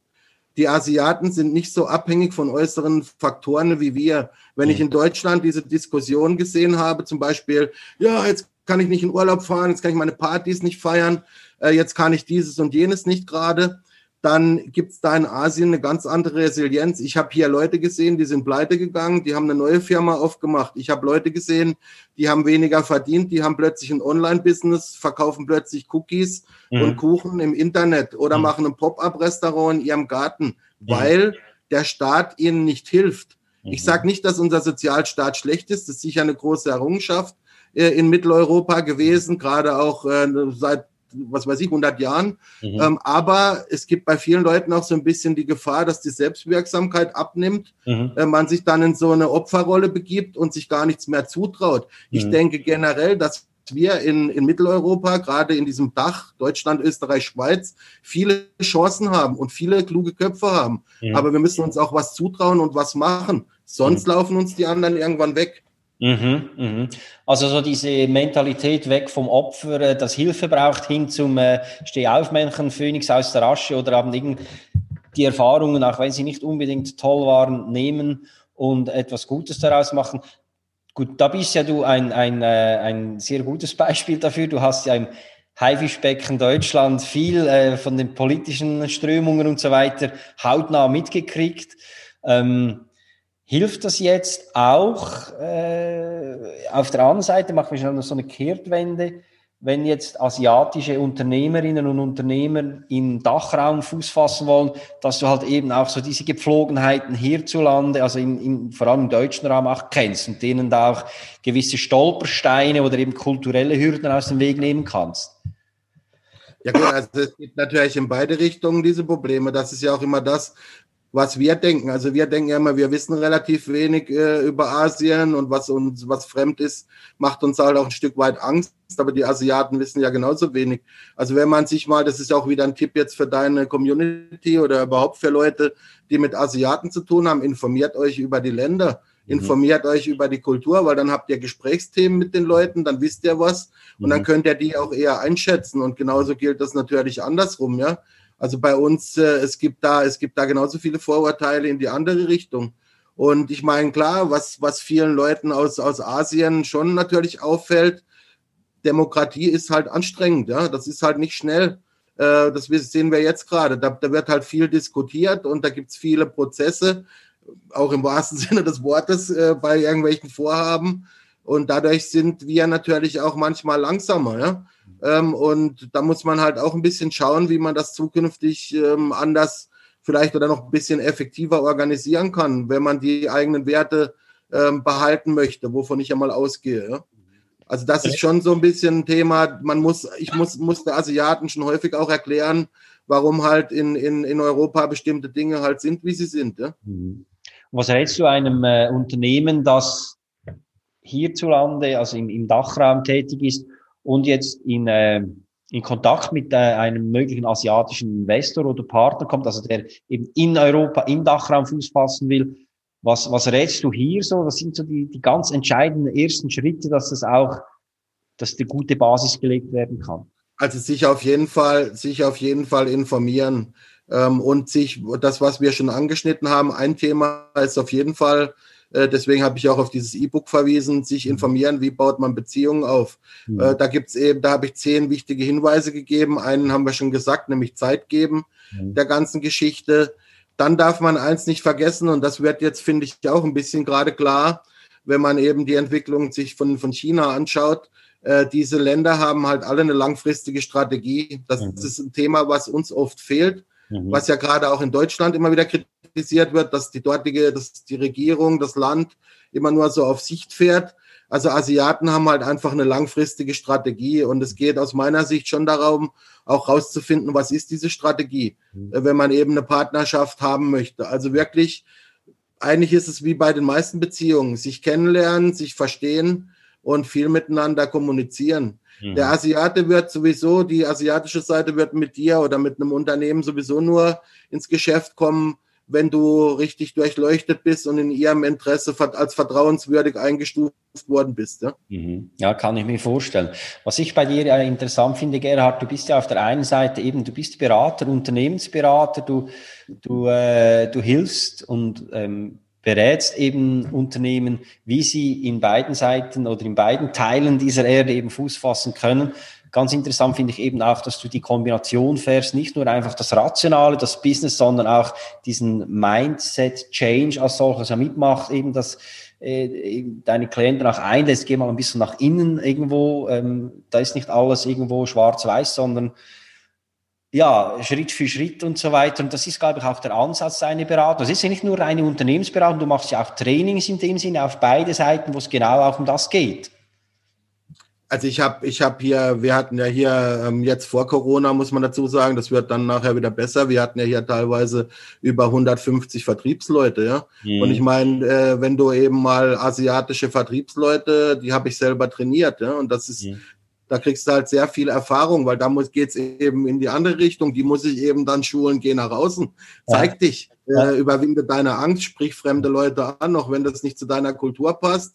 Die Asiaten sind nicht so abhängig von äußeren Faktoren wie wir. Wenn mhm. ich in Deutschland diese Diskussion gesehen habe, zum Beispiel, ja, jetzt kann ich nicht in Urlaub fahren, jetzt kann ich meine Partys nicht feiern, äh, jetzt kann ich dieses und jenes nicht gerade dann gibt es da in Asien eine ganz andere Resilienz. Ich habe hier Leute gesehen, die sind pleite gegangen, die haben eine neue Firma aufgemacht. Ich habe Leute gesehen, die haben weniger verdient, die haben plötzlich ein Online-Business, verkaufen plötzlich Cookies mhm. und Kuchen im Internet oder mhm. machen ein Pop-up-Restaurant in ihrem Garten, mhm. weil der Staat ihnen nicht hilft. Ich mhm. sage nicht, dass unser Sozialstaat schlecht ist, das ist sicher eine große Errungenschaft äh, in Mitteleuropa gewesen, gerade auch äh, seit was weiß ich, 100 Jahren. Mhm. Ähm, aber es gibt bei vielen Leuten auch so ein bisschen die Gefahr, dass die Selbstwirksamkeit abnimmt, mhm. äh, man sich dann in so eine Opferrolle begibt und sich gar nichts mehr zutraut. Mhm. Ich denke generell, dass wir in, in Mitteleuropa, gerade in diesem Dach, Deutschland, Österreich, Schweiz, viele Chancen haben und viele kluge Köpfe haben. Mhm. Aber wir müssen uns auch was zutrauen und was machen. Sonst mhm. laufen uns die anderen irgendwann weg. Mhm, mhm. Also so diese Mentalität weg vom Opfer, das Hilfe braucht, hin zum äh, Stehaufmännchen, Phönix aus der Asche oder haben irgend die Erfahrungen, auch wenn sie nicht unbedingt toll waren, nehmen und etwas Gutes daraus machen. Gut, da bist ja du ein, ein, äh, ein sehr gutes Beispiel dafür. Du hast ja im Haifischbecken Deutschland viel äh, von den politischen Strömungen und so weiter hautnah mitgekriegt. Ähm, Hilft das jetzt auch äh, auf der anderen Seite, machen wir schon so eine Kehrtwende, wenn jetzt asiatische Unternehmerinnen und Unternehmer im Dachraum Fuß fassen wollen, dass du halt eben auch so diese Gepflogenheiten hierzulande, also in, in, vor allem im deutschen Raum auch kennst und denen da auch gewisse Stolpersteine oder eben kulturelle Hürden aus dem Weg nehmen kannst? Ja gut, also es gibt natürlich in beide Richtungen diese Probleme. Das ist ja auch immer das, was wir denken. Also wir denken ja immer, wir wissen relativ wenig äh, über Asien und was uns, was fremd ist, macht uns halt auch ein Stück weit Angst. Aber die Asiaten wissen ja genauso wenig. Also wenn man sich mal, das ist auch wieder ein Tipp jetzt für deine Community oder überhaupt für Leute, die mit Asiaten zu tun haben, informiert euch über die Länder. Mhm. Informiert mhm. euch über die Kultur, weil dann habt ihr Gesprächsthemen mit den Leuten, dann wisst ihr was und mhm. dann könnt ihr die auch eher einschätzen. Und genauso gilt das natürlich andersrum, ja. Also bei uns, äh, es gibt da, es gibt da genauso viele Vorurteile in die andere Richtung. Und ich meine, klar, was, was vielen Leuten aus, aus Asien schon natürlich auffällt, Demokratie ist halt anstrengend, ja. Das ist halt nicht schnell. Äh, das sehen wir jetzt gerade. Da, da wird halt viel diskutiert und da gibt's viele Prozesse, auch im wahrsten Sinne des Wortes, äh, bei irgendwelchen Vorhaben. Und dadurch sind wir natürlich auch manchmal langsamer, ja. Ähm, und da muss man halt auch ein bisschen schauen, wie man das zukünftig ähm, anders vielleicht oder noch ein bisschen effektiver organisieren kann, wenn man die eigenen Werte ähm, behalten möchte, wovon ich ja mal ausgehe. Also das ist schon so ein bisschen ein Thema. Man muss, ich muss, muss der Asiaten schon häufig auch erklären, warum halt in, in, in Europa bestimmte Dinge halt sind, wie sie sind. Ja? Mhm. Was rätst du einem äh, Unternehmen, das hierzulande, also im, im Dachraum tätig ist und jetzt in, äh, in Kontakt mit äh, einem möglichen asiatischen Investor oder Partner kommt, also der eben in Europa, im Dachraum Fuß fassen will, was, was rätst du hier so? Was sind so die, die ganz entscheidenden ersten Schritte, dass das auch, dass die gute Basis gelegt werden kann? Also sich auf jeden Fall, sich auf jeden Fall informieren ähm, und sich das, was wir schon angeschnitten haben, ein Thema ist auf jeden Fall deswegen habe ich auch auf dieses E-Book verwiesen, sich mhm. informieren, wie baut man Beziehungen auf. Mhm. Äh, da gibt's eben, da habe ich zehn wichtige Hinweise gegeben. Einen haben wir schon gesagt, nämlich Zeit geben mhm. der ganzen Geschichte. dann darf man eins nicht vergessen, und das wird jetzt, finde ich, auch ein bisschen gerade klar, wenn man eben die Entwicklung sich von, von China anschaut. Äh, diese Länder haben halt alle eine langfristige Strategie. Das mhm. ist ein Thema, was uns oft fehlt, mhm. was ja gerade auch in Deutschland immer wieder kritisiert wird, dass die dortige, dass die Regierung, das Land immer nur so auf Sicht fährt. Also Asiaten haben halt einfach eine langfristige Strategie und es geht aus meiner Sicht schon darum, auch rauszufinden, was ist diese Strategie, mhm. wenn man eben eine Partnerschaft haben möchte. Also wirklich, eigentlich ist es wie bei den meisten Beziehungen, sich kennenlernen, sich verstehen und viel miteinander kommunizieren. Mhm. Der Asiate wird sowieso, die asiatische Seite wird mit dir oder mit einem Unternehmen sowieso nur ins Geschäft kommen, wenn du richtig durchleuchtet bist und in ihrem Interesse als vertrauenswürdig eingestuft worden bist. Ja, mhm. ja kann ich mir vorstellen. Was ich bei dir interessant finde, Gerhard, du bist ja auf der einen Seite eben, du bist Berater, Unternehmensberater, du, du, äh, du hilfst und ähm, berätst eben Unternehmen, wie sie in beiden Seiten oder in beiden Teilen dieser Erde eben Fuß fassen können. Ganz interessant finde ich eben auch, dass du die Kombination fährst, nicht nur einfach das Rationale, das Business, sondern auch diesen Mindset-Change als solches ja mitmacht, eben dass äh, deine Klienten auch einlässt, geh mal ein bisschen nach innen irgendwo, ähm, da ist nicht alles irgendwo schwarz-weiß, sondern ja, Schritt für Schritt und so weiter. Und das ist, glaube ich, auch der Ansatz deiner Beratung. Das ist ja nicht nur eine Unternehmensberatung, du machst ja auch Trainings in dem Sinne auf beide Seiten, wo es genau auch um das geht. Also ich habe ich hab hier, wir hatten ja hier ähm, jetzt vor Corona, muss man dazu sagen, das wird dann nachher wieder besser. Wir hatten ja hier teilweise über 150 Vertriebsleute, ja. Mhm. Und ich meine, äh, wenn du eben mal asiatische Vertriebsleute, die habe ich selber trainiert, ja. Und das ist, mhm. da kriegst du halt sehr viel Erfahrung, weil da muss geht's eben in die andere Richtung. Die muss ich eben dann schulen, geh nach außen, zeig ja. dich, äh, überwinde deine Angst, sprich fremde Leute an, auch wenn das nicht zu deiner Kultur passt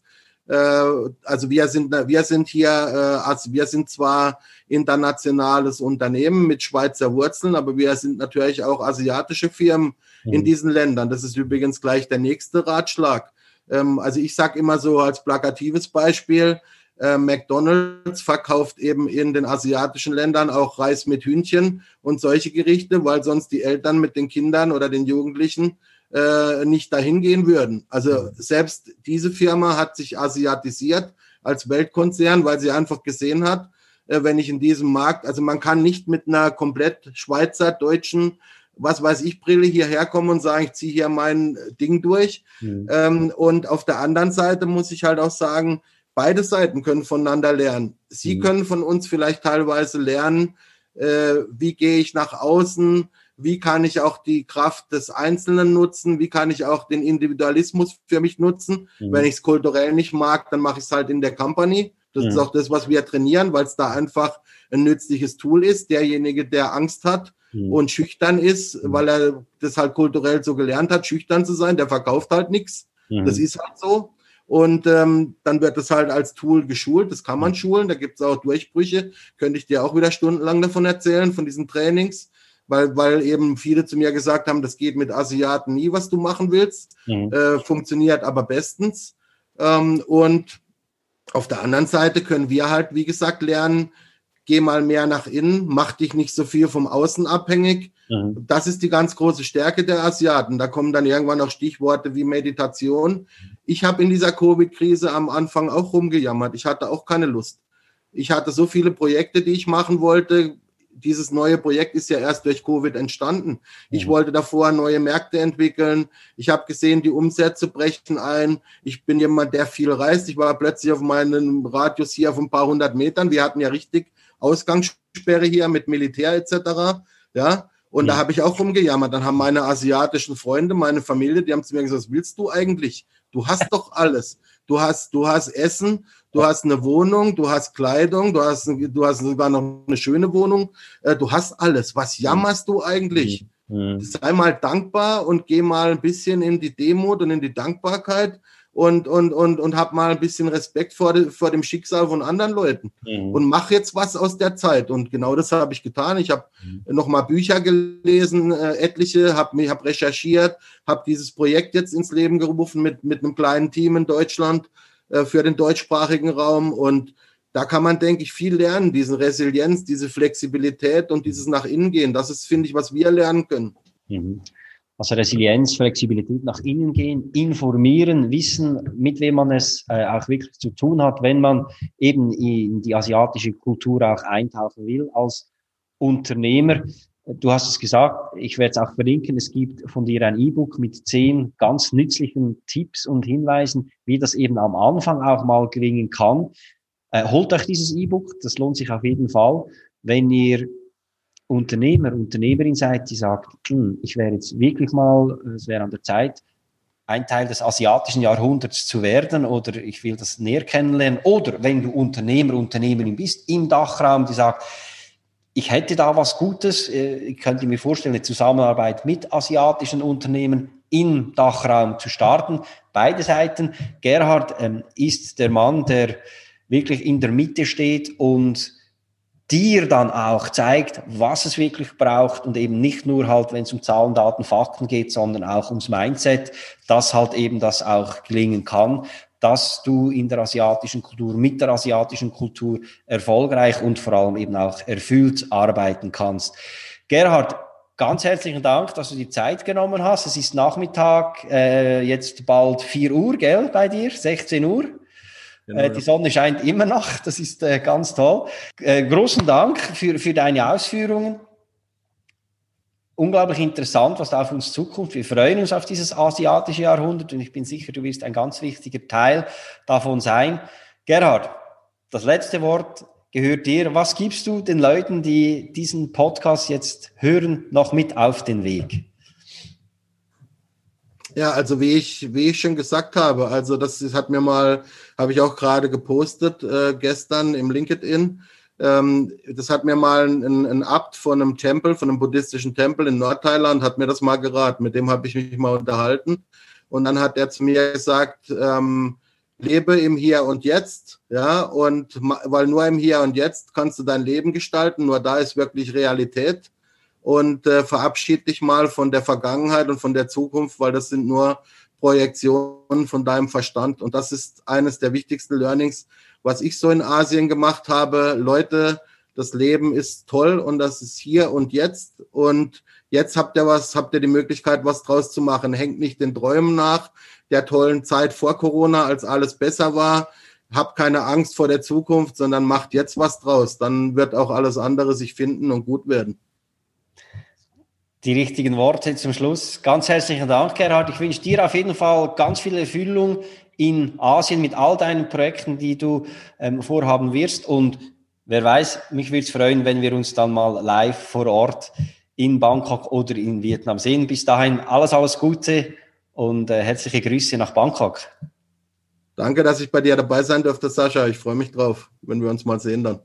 also wir sind, wir sind hier, äh, also wir sind zwar internationales Unternehmen mit Schweizer Wurzeln, aber wir sind natürlich auch asiatische Firmen mhm. in diesen Ländern. Das ist übrigens gleich der nächste Ratschlag. Ähm, also ich sage immer so als plakatives Beispiel, äh, McDonald's verkauft eben in den asiatischen Ländern auch Reis mit Hühnchen und solche Gerichte, weil sonst die Eltern mit den Kindern oder den Jugendlichen äh, nicht dahin gehen würden. Also selbst diese Firma hat sich asiatisiert als Weltkonzern, weil sie einfach gesehen hat, äh, wenn ich in diesem Markt, also man kann nicht mit einer komplett Schweizer, deutschen, was weiß ich, Brille hierher kommen und sagen, ich ziehe hier mein Ding durch. Mhm. Ähm, und auf der anderen Seite muss ich halt auch sagen, beide Seiten können voneinander lernen. Sie mhm. können von uns vielleicht teilweise lernen, äh, wie gehe ich nach außen, wie kann ich auch die Kraft des Einzelnen nutzen, wie kann ich auch den Individualismus für mich nutzen. Mhm. Wenn ich es kulturell nicht mag, dann mache ich es halt in der Company. Das mhm. ist auch das, was wir trainieren, weil es da einfach ein nützliches Tool ist. Derjenige, der Angst hat mhm. und schüchtern ist, mhm. weil er das halt kulturell so gelernt hat, schüchtern zu sein, der verkauft halt nichts. Mhm. Das ist halt so. Und ähm, dann wird das halt als Tool geschult. Das kann man mhm. schulen. Da gibt es auch Durchbrüche. Könnte ich dir auch wieder stundenlang davon erzählen, von diesen Trainings weil, weil eben viele zu mir gesagt haben, das geht mit Asiaten nie, was du machen willst, mhm. äh, funktioniert aber bestens. Ähm, und auf der anderen Seite können wir halt, wie gesagt, lernen, geh mal mehr nach innen, mach dich nicht so viel vom Außen abhängig. Mhm. Das ist die ganz große Stärke der Asiaten. Da kommen dann irgendwann noch Stichworte wie Meditation. Ich habe in dieser Covid-Krise am Anfang auch rumgejammert. Ich hatte auch keine Lust. Ich hatte so viele Projekte, die ich machen wollte, dieses neue Projekt ist ja erst durch Covid entstanden. Ich mhm. wollte davor neue Märkte entwickeln. Ich habe gesehen, die Umsätze brechen ein. Ich bin jemand, der viel reist. Ich war plötzlich auf meinem Radius hier auf ein paar hundert Metern. Wir hatten ja richtig Ausgangssperre hier mit Militär etc. Ja, und ja. da habe ich auch rumgejammert. Dann haben meine asiatischen Freunde, meine Familie, die haben zu mir gesagt, was willst du eigentlich? Du hast doch alles. Du hast, du hast Essen, du hast eine Wohnung, du hast Kleidung, du hast, du hast sogar noch eine schöne Wohnung. Äh, du hast alles. Was jammerst du eigentlich? Mhm. Sei mal dankbar und geh mal ein bisschen in die Demut und in die Dankbarkeit und, und, und, und hab mal ein bisschen Respekt vor, de, vor dem Schicksal von anderen Leuten mhm. und mach jetzt was aus der Zeit. Und genau das habe ich getan. Ich habe mhm. noch mal Bücher gelesen, äh, etliche, habe hab recherchiert, habe dieses Projekt jetzt ins Leben gerufen mit, mit einem kleinen Team in Deutschland äh, für den deutschsprachigen Raum. Und da kann man, denke ich, viel lernen, diese Resilienz, diese Flexibilität und dieses nach innen gehen. Das ist, finde ich, was wir lernen können. Mhm. Also Resilienz, Flexibilität nach innen gehen, informieren, wissen, mit wem man es äh, auch wirklich zu tun hat, wenn man eben in die asiatische Kultur auch eintauchen will als Unternehmer. Du hast es gesagt, ich werde es auch verlinken. Es gibt von dir ein E-Book mit zehn ganz nützlichen Tipps und Hinweisen, wie das eben am Anfang auch mal gelingen kann. Äh, holt euch dieses E-Book, das lohnt sich auf jeden Fall. Wenn ihr Unternehmer, Unternehmerin seid, die sagt, hm, ich wäre jetzt wirklich mal, es wäre an der Zeit, ein Teil des asiatischen Jahrhunderts zu werden oder ich will das näher kennenlernen. Oder wenn du Unternehmer, Unternehmerin bist im Dachraum, die sagt, ich hätte da was Gutes, äh, ich könnte mir vorstellen, eine Zusammenarbeit mit asiatischen Unternehmen im Dachraum zu starten. Beide Seiten. Gerhard ähm, ist der Mann, der wirklich in der Mitte steht und dir dann auch zeigt, was es wirklich braucht und eben nicht nur halt, wenn es um Zahlen, Daten, Fakten geht, sondern auch ums Mindset, dass halt eben das auch gelingen kann, dass du in der asiatischen Kultur, mit der asiatischen Kultur erfolgreich und vor allem eben auch erfüllt arbeiten kannst. Gerhard, ganz herzlichen Dank, dass du die Zeit genommen hast. Es ist Nachmittag, äh, jetzt bald 4 Uhr, gell, bei dir? 16 Uhr? Genau, äh, die Sonne scheint immer noch, das ist äh, ganz toll. Äh, großen Dank für, für deine Ausführungen. Unglaublich interessant, was da auf uns zukommt. Wir freuen uns auf dieses asiatische Jahrhundert und ich bin sicher, du wirst ein ganz wichtiger Teil davon sein. Gerhard, das letzte Wort gehört dir. Was gibst du den Leuten, die diesen Podcast jetzt hören, noch mit auf den Weg? Ja, also wie ich, wie ich schon gesagt habe, also das hat mir mal, habe ich auch gerade gepostet äh, gestern im LinkedIn. Ähm, das hat mir mal ein, ein, Abt von einem Tempel, von einem buddhistischen Tempel in Nordthailand, hat mir das mal geraten. Mit dem habe ich mich mal unterhalten. Und dann hat er zu mir gesagt, ähm, lebe im Hier und Jetzt, ja, und weil nur im Hier und Jetzt kannst du dein Leben gestalten, nur da ist wirklich Realität und äh, verabschied dich mal von der Vergangenheit und von der Zukunft, weil das sind nur Projektionen von deinem Verstand. Und das ist eines der wichtigsten Learnings, was ich so in Asien gemacht habe. Leute, das Leben ist toll und das ist hier und jetzt. Und jetzt habt ihr was, habt ihr die Möglichkeit, was draus zu machen. Hängt nicht den Träumen nach der tollen Zeit vor Corona, als alles besser war. Habt keine Angst vor der Zukunft, sondern macht jetzt was draus. Dann wird auch alles andere sich finden und gut werden die richtigen Worte zum Schluss. Ganz herzlichen Dank, Gerhard. Ich wünsche dir auf jeden Fall ganz viel Erfüllung in Asien mit all deinen Projekten, die du ähm, vorhaben wirst. Und wer weiß, mich würde es freuen, wenn wir uns dann mal live vor Ort in Bangkok oder in Vietnam sehen. Bis dahin alles, alles Gute und äh, herzliche Grüße nach Bangkok. Danke, dass ich bei dir dabei sein durfte, Sascha. Ich freue mich drauf, wenn wir uns mal sehen dann.